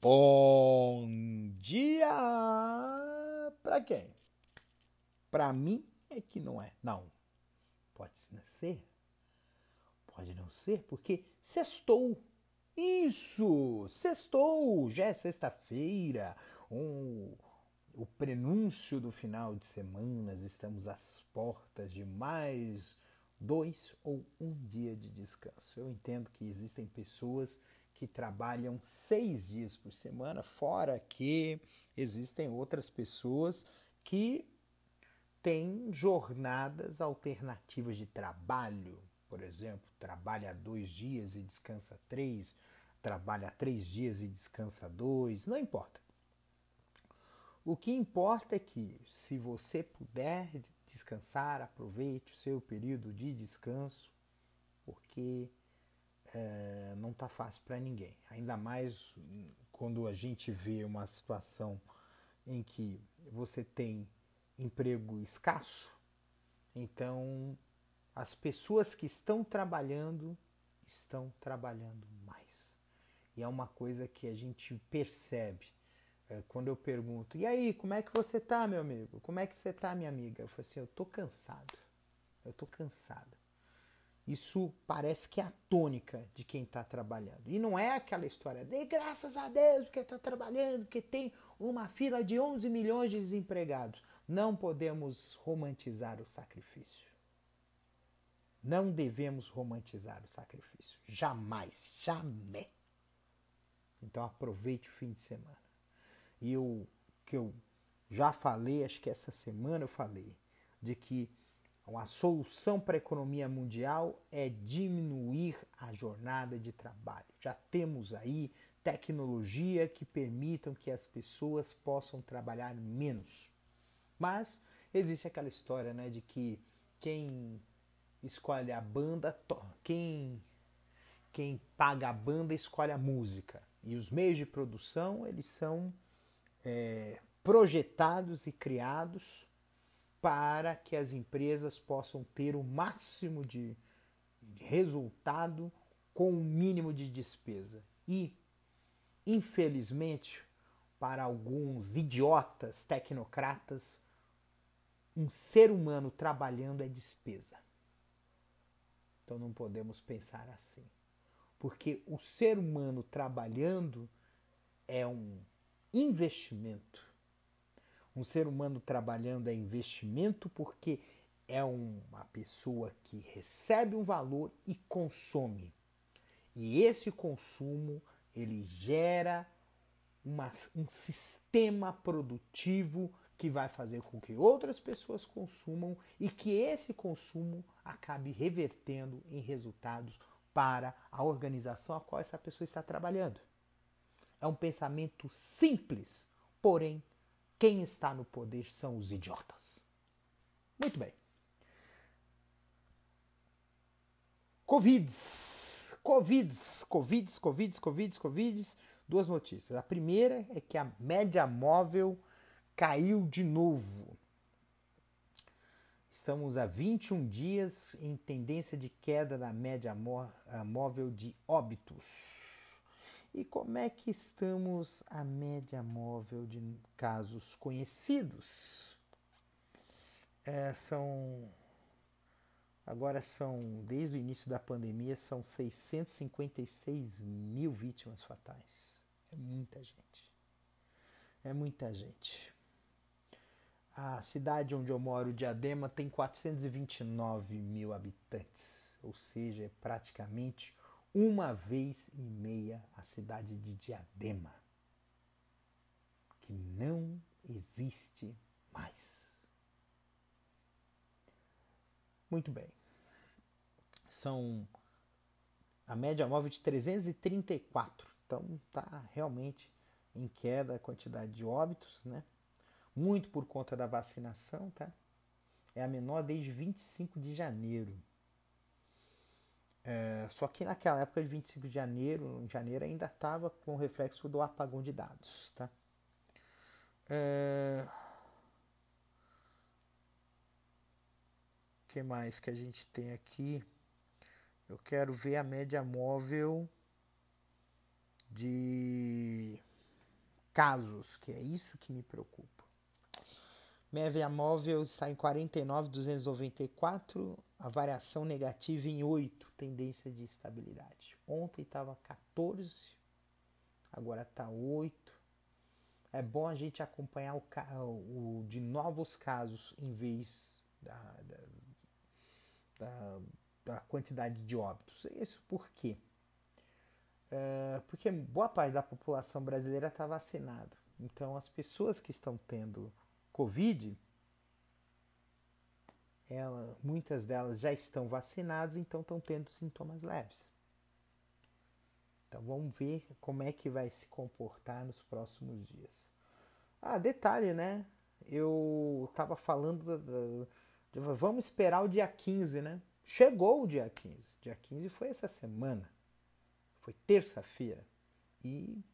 Bom dia pra quem? Pra mim é que não é. Não. Pode ser. Pode não ser, porque sextou. Isso! Sextou! Já é sexta-feira. Um, o prenúncio do final de semanas. Estamos às portas de mais dois ou um dia de descanso. Eu entendo que existem pessoas que trabalham seis dias por semana, fora que existem outras pessoas que têm jornadas alternativas de trabalho. Por exemplo, trabalha dois dias e descansa três, trabalha três dias e descansa dois, não importa. O que importa é que, se você puder descansar, aproveite o seu período de descanso, porque é, não está fácil para ninguém. Ainda mais quando a gente vê uma situação em que você tem emprego escasso, então as pessoas que estão trabalhando estão trabalhando mais. E é uma coisa que a gente percebe é, quando eu pergunto: "E aí, como é que você tá, meu amigo? Como é que você tá, minha amiga?" Eu falo assim: "Eu tô cansado. Eu tô cansada." Isso parece que é a tônica de quem está trabalhando. E não é aquela história de graças a Deus porque está trabalhando, que tem uma fila de 11 milhões de desempregados. Não podemos romantizar o sacrifício. Não devemos romantizar o sacrifício. Jamais, jamais. Então aproveite o fim de semana. E o que eu já falei, acho que essa semana eu falei, de que a solução para a economia mundial é diminuir a jornada de trabalho. Já temos aí tecnologia que permitam que as pessoas possam trabalhar menos. Mas existe aquela história, né, de que quem escolhe a banda, quem quem paga a banda escolhe a música. E os meios de produção, eles são é, projetados e criados para que as empresas possam ter o máximo de resultado com o mínimo de despesa. E, infelizmente, para alguns idiotas tecnocratas, um ser humano trabalhando é despesa. Então não podemos pensar assim. Porque o ser humano trabalhando é um investimento um ser humano trabalhando é investimento porque é uma pessoa que recebe um valor e consome. E esse consumo ele gera uma, um sistema produtivo que vai fazer com que outras pessoas consumam e que esse consumo acabe revertendo em resultados para a organização a qual essa pessoa está trabalhando. É um pensamento simples, porém quem está no poder são os idiotas. Muito bem. Covids. Covids, Covids, Covids, Covids, Covids. Duas notícias. A primeira é que a média móvel caiu de novo. Estamos há 21 dias em tendência de queda da média móvel de óbitos. E como é que estamos a média móvel de casos conhecidos? É, são agora são desde o início da pandemia são 656 mil vítimas fatais. É muita gente. É muita gente. A cidade onde eu moro, Diadema, tem 429 mil habitantes, ou seja, é praticamente uma vez e meia a cidade de Diadema, que não existe mais. Muito bem. São a média móvel de 334. Então tá realmente em queda a quantidade de óbitos, né? Muito por conta da vacinação, tá? É a menor desde 25 de janeiro. É, só que naquela época de 25 de janeiro, em janeiro ainda estava com o reflexo do apagão de dados, tá? É... O que mais que a gente tem aqui? Eu quero ver a média móvel de casos, que é isso que me preocupa. Média móvel está em 49,294, a variação negativa em 8, tendência de estabilidade. Ontem estava 14, agora está 8. É bom a gente acompanhar o, o de novos casos em vez da, da, da, da quantidade de óbitos. Isso por quê? É, porque boa parte da população brasileira está vacinada. Então, as pessoas que estão tendo Covid, ela, muitas delas já estão vacinadas, então estão tendo sintomas leves. Então, vamos ver como é que vai se comportar nos próximos dias. Ah, detalhe, né? Eu estava falando. De, vamos esperar o dia 15, né? Chegou o dia 15. Dia 15 foi essa semana. Foi terça-feira. E,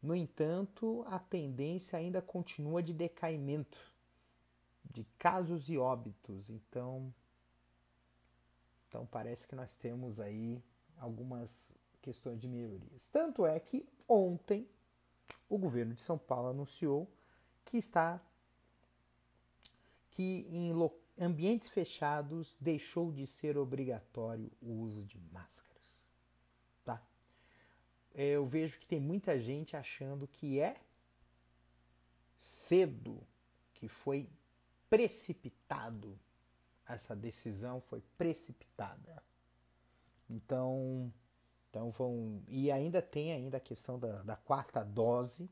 no entanto, a tendência ainda continua de decaimento de casos e óbitos. Então, então parece que nós temos aí algumas questões de melhorias. Tanto é que ontem o governo de São Paulo anunciou que está que em ambientes fechados deixou de ser obrigatório o uso de máscara eu vejo que tem muita gente achando que é cedo, que foi precipitado. Essa decisão foi precipitada. Então, então vão. E ainda tem ainda a questão da, da quarta dose,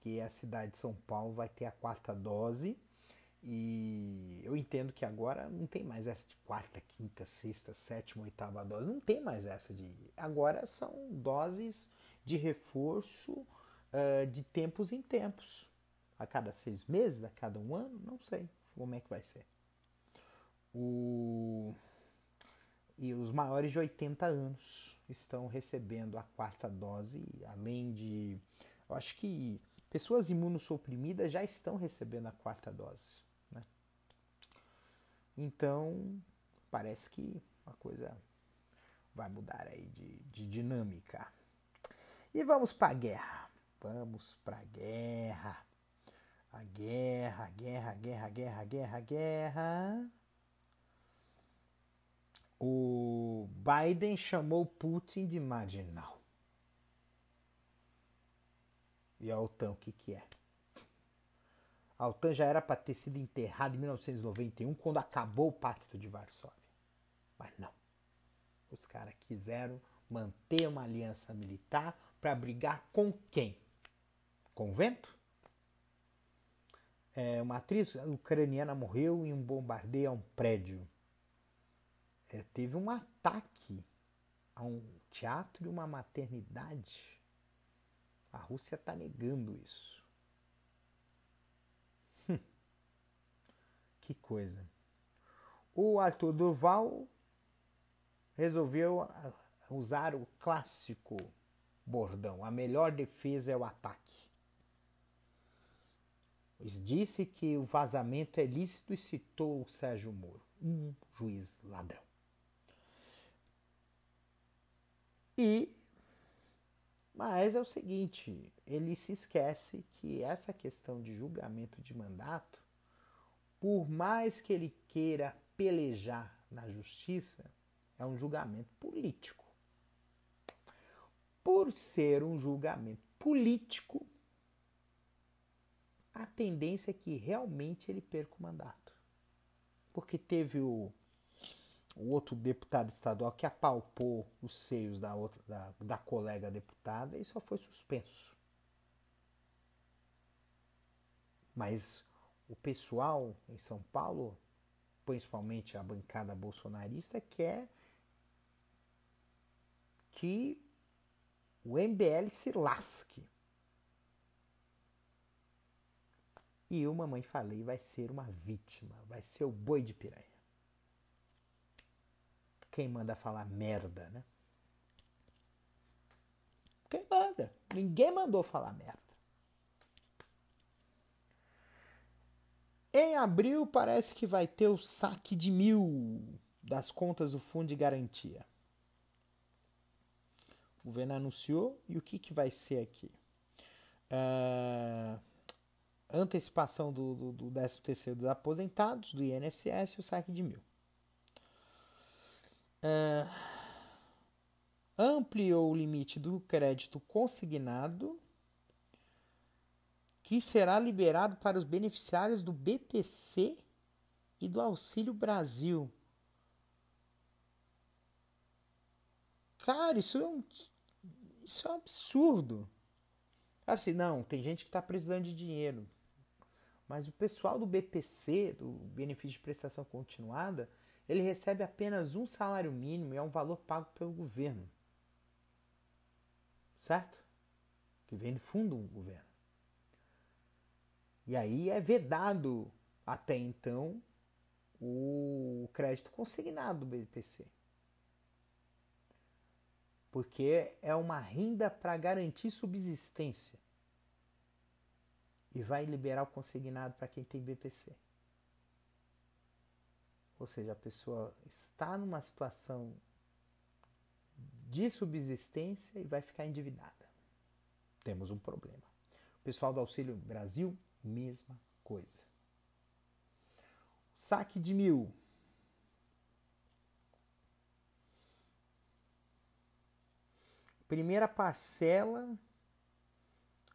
que a cidade de São Paulo vai ter a quarta dose. E eu entendo que agora não tem mais essa de quarta, quinta, sexta, sétima, oitava dose. Não tem mais essa de. Agora são doses de reforço uh, de tempos em tempos. A cada seis meses, a cada um ano, não sei como é que vai ser. O... E os maiores de 80 anos estão recebendo a quarta dose, além de. Eu acho que pessoas imunossuprimidas já estão recebendo a quarta dose. Né? Então, parece que a coisa vai mudar aí de, de dinâmica. E vamos para a guerra. Vamos para a guerra. A guerra, a guerra, a guerra, a guerra, a guerra, a guerra. O Biden chamou Putin de marginal. E a OTAN, o que, que é? A OTAN já era para ter sido enterrada em 1991, quando acabou o Pacto de Varsóvia. Mas não. Os caras quiseram manter uma aliança militar para brigar com quem? Com o vento? É, uma atriz ucraniana morreu em um bombardeio a um prédio. É, teve um ataque a um teatro e uma maternidade. A Rússia está negando isso. Hum. Que coisa. O Arthur Durval resolveu usar o clássico bordão: a melhor defesa é o ataque. Disse que o vazamento é lícito e citou o Sérgio Moro, um juiz ladrão. E mas é o seguinte, ele se esquece que essa questão de julgamento de mandato, por mais que ele queira pelejar na justiça, é um julgamento político por ser um julgamento político, a tendência é que realmente ele perca o mandato. Porque teve o, o outro deputado estadual que apalpou os seios da, outra, da, da colega deputada e só foi suspenso. Mas o pessoal em São Paulo, principalmente a bancada bolsonarista, quer que o MBL se lasque. E o Mamãe Falei vai ser uma vítima, vai ser o boi de piranha. Quem manda falar merda, né? Quem manda? Ninguém mandou falar merda. Em abril parece que vai ter o saque de mil das contas do fundo de garantia. O governo anunciou e o que, que vai ser aqui? Uh, antecipação do, do, do 13 terceiro dos aposentados, do INSS e o saque de mil. Uh, ampliou o limite do crédito consignado que será liberado para os beneficiários do BPC e do Auxílio Brasil. Cara, isso é um, isso é um absurdo. Assim, não, tem gente que está precisando de dinheiro. Mas o pessoal do BPC, do Benefício de Prestação Continuada, ele recebe apenas um salário mínimo e é um valor pago pelo governo. Certo? Que vem do fundo do governo. E aí é vedado até então o crédito consignado do BPC. Porque é uma renda para garantir subsistência. E vai liberar o consignado para quem tem BPC. Ou seja, a pessoa está numa situação de subsistência e vai ficar endividada. Temos um problema. O pessoal do Auxílio Brasil mesma coisa. Saque de mil. Primeira parcela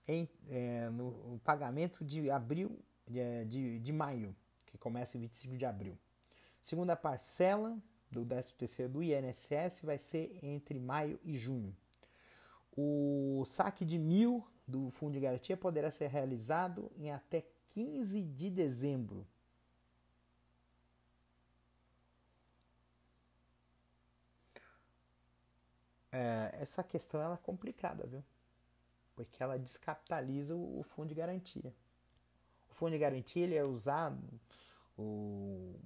em, é, no, pagamento de abril, de, de, de, maio, que começa em 25 de abril. Segunda parcela do 13 do INSS vai ser entre maio e junho. O saque de mil do Fundo de Garantia poderá ser realizado em até 15 de dezembro. É, essa questão ela é complicada, viu? Porque ela descapitaliza o, Fundo de Garantia. O Fundo de Garantia ele é usado, o,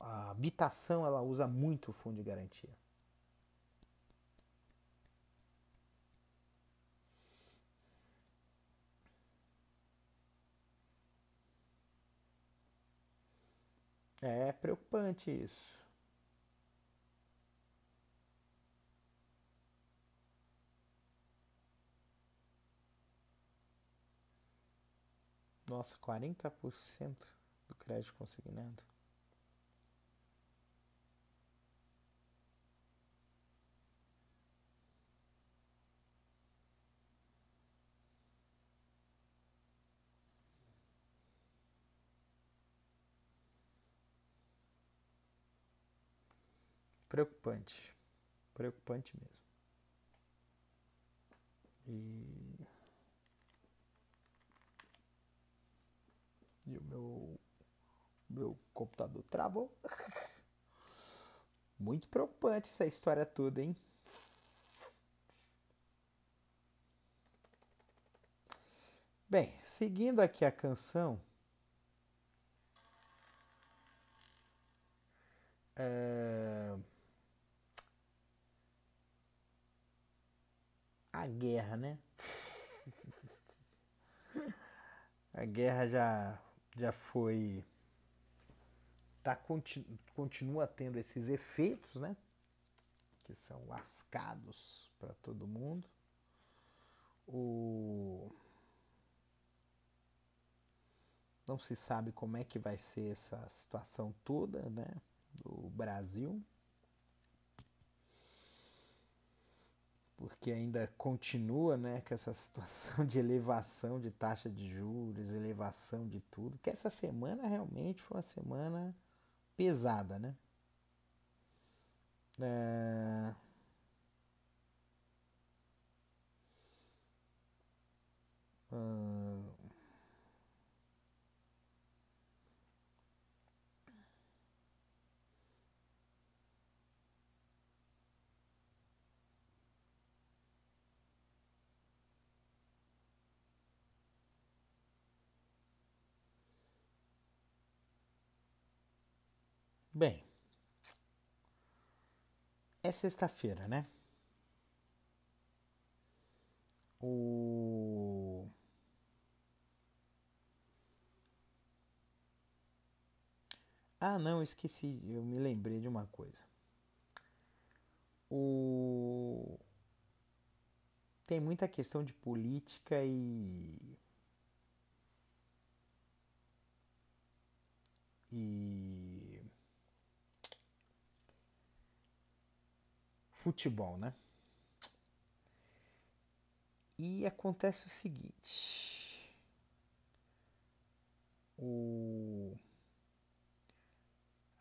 a habitação ela usa muito o Fundo de Garantia. É preocupante isso. Nossa, 40% do crédito consignado. Preocupante. Preocupante mesmo. E. E o meu. Meu computador travou. Muito preocupante essa história toda, hein? Bem, seguindo aqui a canção. É... a guerra, né? a guerra já, já foi. Tá, continua tendo esses efeitos, né? Que são lascados para todo mundo. O... Não se sabe como é que vai ser essa situação toda, né? Do Brasil. Porque ainda continua né, com essa situação de elevação de taxa de juros, elevação de tudo, que essa semana realmente foi uma semana pesada, né? É... Bem, é sexta-feira, né? O Ah, não, esqueci, eu me lembrei de uma coisa. O tem muita questão de política e e futebol, né? E acontece o seguinte: o,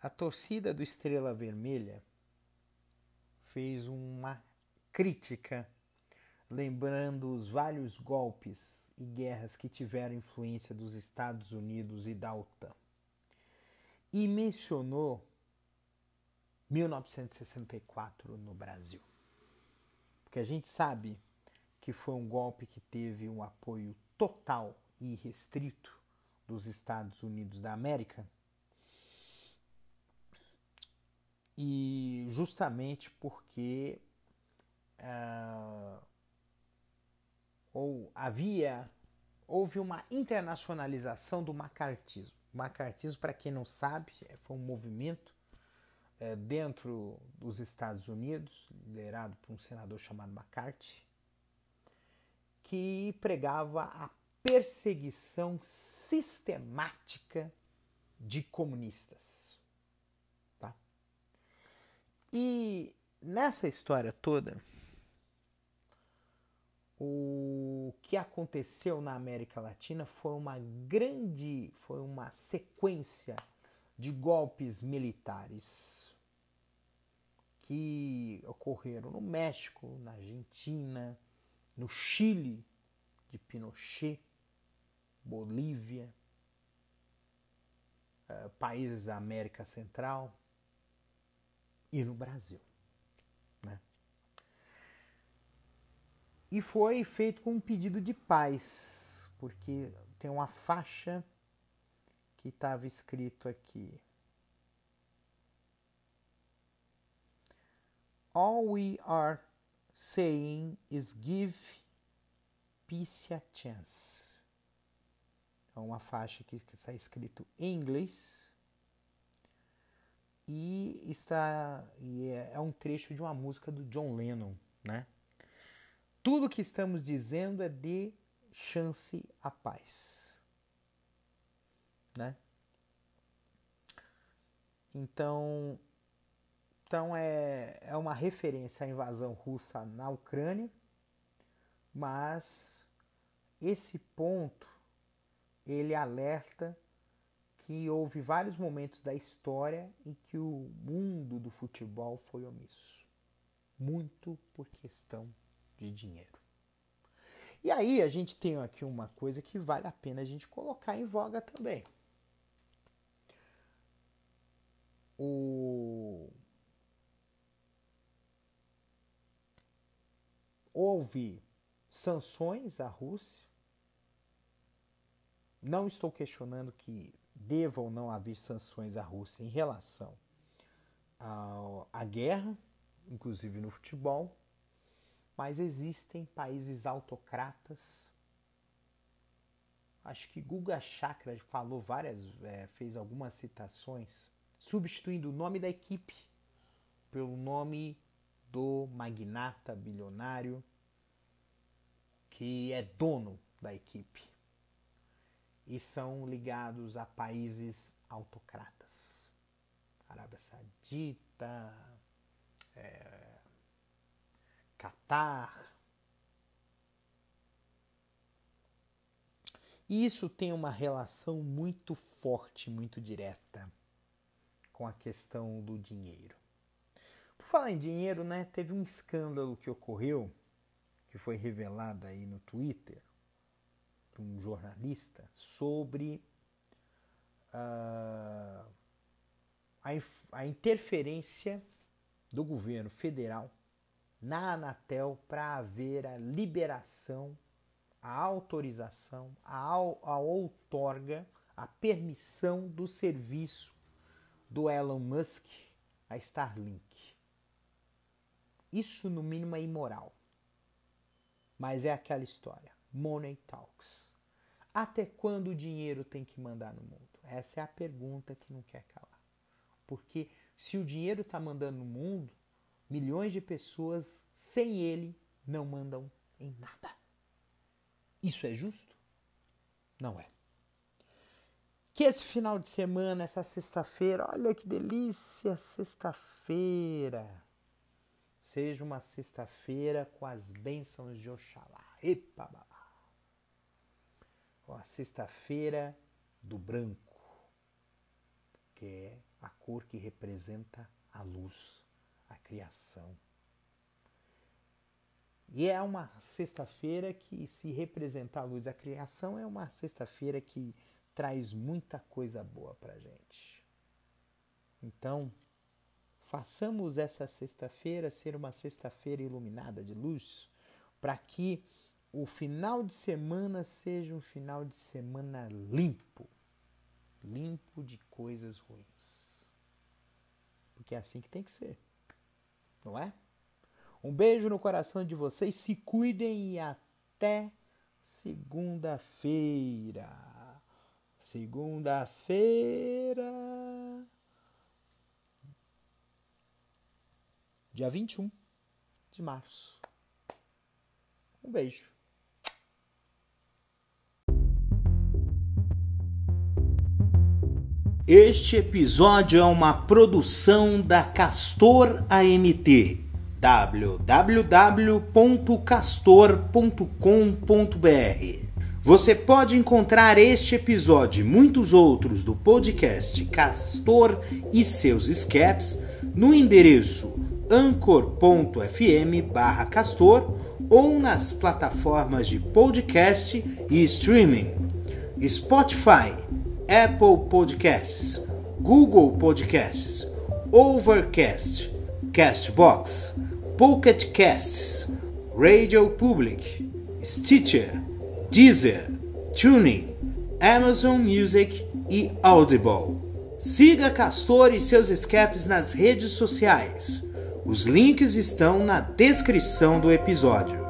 a torcida do Estrela Vermelha fez uma crítica, lembrando os vários golpes e guerras que tiveram influência dos Estados Unidos e da OTAN. E mencionou 1964 no Brasil. Porque a gente sabe que foi um golpe que teve um apoio total e restrito dos Estados Unidos da América. E justamente porque uh, ou havia houve uma internacionalização do macartismo. O macartismo, para quem não sabe, foi um movimento é, dentro dos Estados Unidos, liderado por um senador chamado McCarthy, que pregava a perseguição sistemática de comunistas. Tá? E nessa história toda, o que aconteceu na América Latina foi uma grande, foi uma sequência de golpes militares que ocorreram no México, na Argentina, no Chile de Pinochet, Bolívia, eh, países da América Central e no Brasil. Né? E foi feito com um pedido de paz, porque tem uma faixa que estava escrito aqui. All we are saying is give peace a chance. É uma faixa que está escrito em inglês e está e é, é um trecho de uma música do John Lennon, né? Tudo que estamos dizendo é de chance à paz, né? Então então é, é uma referência à invasão russa na Ucrânia, mas esse ponto ele alerta que houve vários momentos da história em que o mundo do futebol foi omisso, muito por questão de dinheiro. E aí a gente tem aqui uma coisa que vale a pena a gente colocar em voga também. O houve sanções à Rússia. Não estou questionando que deva ou não haver sanções à Rússia em relação à guerra, inclusive no futebol, mas existem países autocratas. Acho que Guga Chakra falou várias, é, fez algumas citações, substituindo o nome da equipe pelo nome do magnata bilionário que é dono da equipe e são ligados a países autocratas. Arábia Saudita, é, Catar. E isso tem uma relação muito forte, muito direta com a questão do dinheiro. Falar em dinheiro, né, teve um escândalo que ocorreu, que foi revelado aí no Twitter, de um jornalista, sobre uh, a, a interferência do governo federal na Anatel para haver a liberação, a autorização, a, a outorga, a permissão do serviço do Elon Musk a Starlink. Isso, no mínimo, é imoral. Mas é aquela história. Money talks. Até quando o dinheiro tem que mandar no mundo? Essa é a pergunta que não quer calar. Porque se o dinheiro está mandando no mundo, milhões de pessoas sem ele não mandam em nada. Isso é justo? Não é. Que esse final de semana, essa sexta-feira, olha que delícia, sexta-feira. Seja uma sexta-feira com as bênçãos de Oxalá. Epa, babá. A sexta-feira do branco, que é a cor que representa a luz, a criação. E é uma sexta-feira que, se representar a luz da criação, é uma sexta-feira que traz muita coisa boa para gente. Então, façamos essa sexta-feira ser uma sexta-feira iluminada de luz, para que o final de semana seja um final de semana limpo limpo de coisas ruins. Porque é assim que tem que ser, não é? Um beijo no coração de vocês, se cuidem e até segunda-feira. Segunda-feira, dia 21 de março. Um beijo. Este episódio é uma produção da Castor AMT www.castor.com.br. Você pode encontrar este episódio e muitos outros do podcast Castor e seus escapes no endereço anchor.fm/castor ou nas plataformas de podcast e streaming Spotify, Apple Podcasts, Google Podcasts, Overcast, Castbox, Pocket Casts, Radio Public, Stitcher, Deezer, Tuning, Amazon Music e Audible. Siga Castor e seus escapes nas redes sociais. Os links estão na descrição do episódio.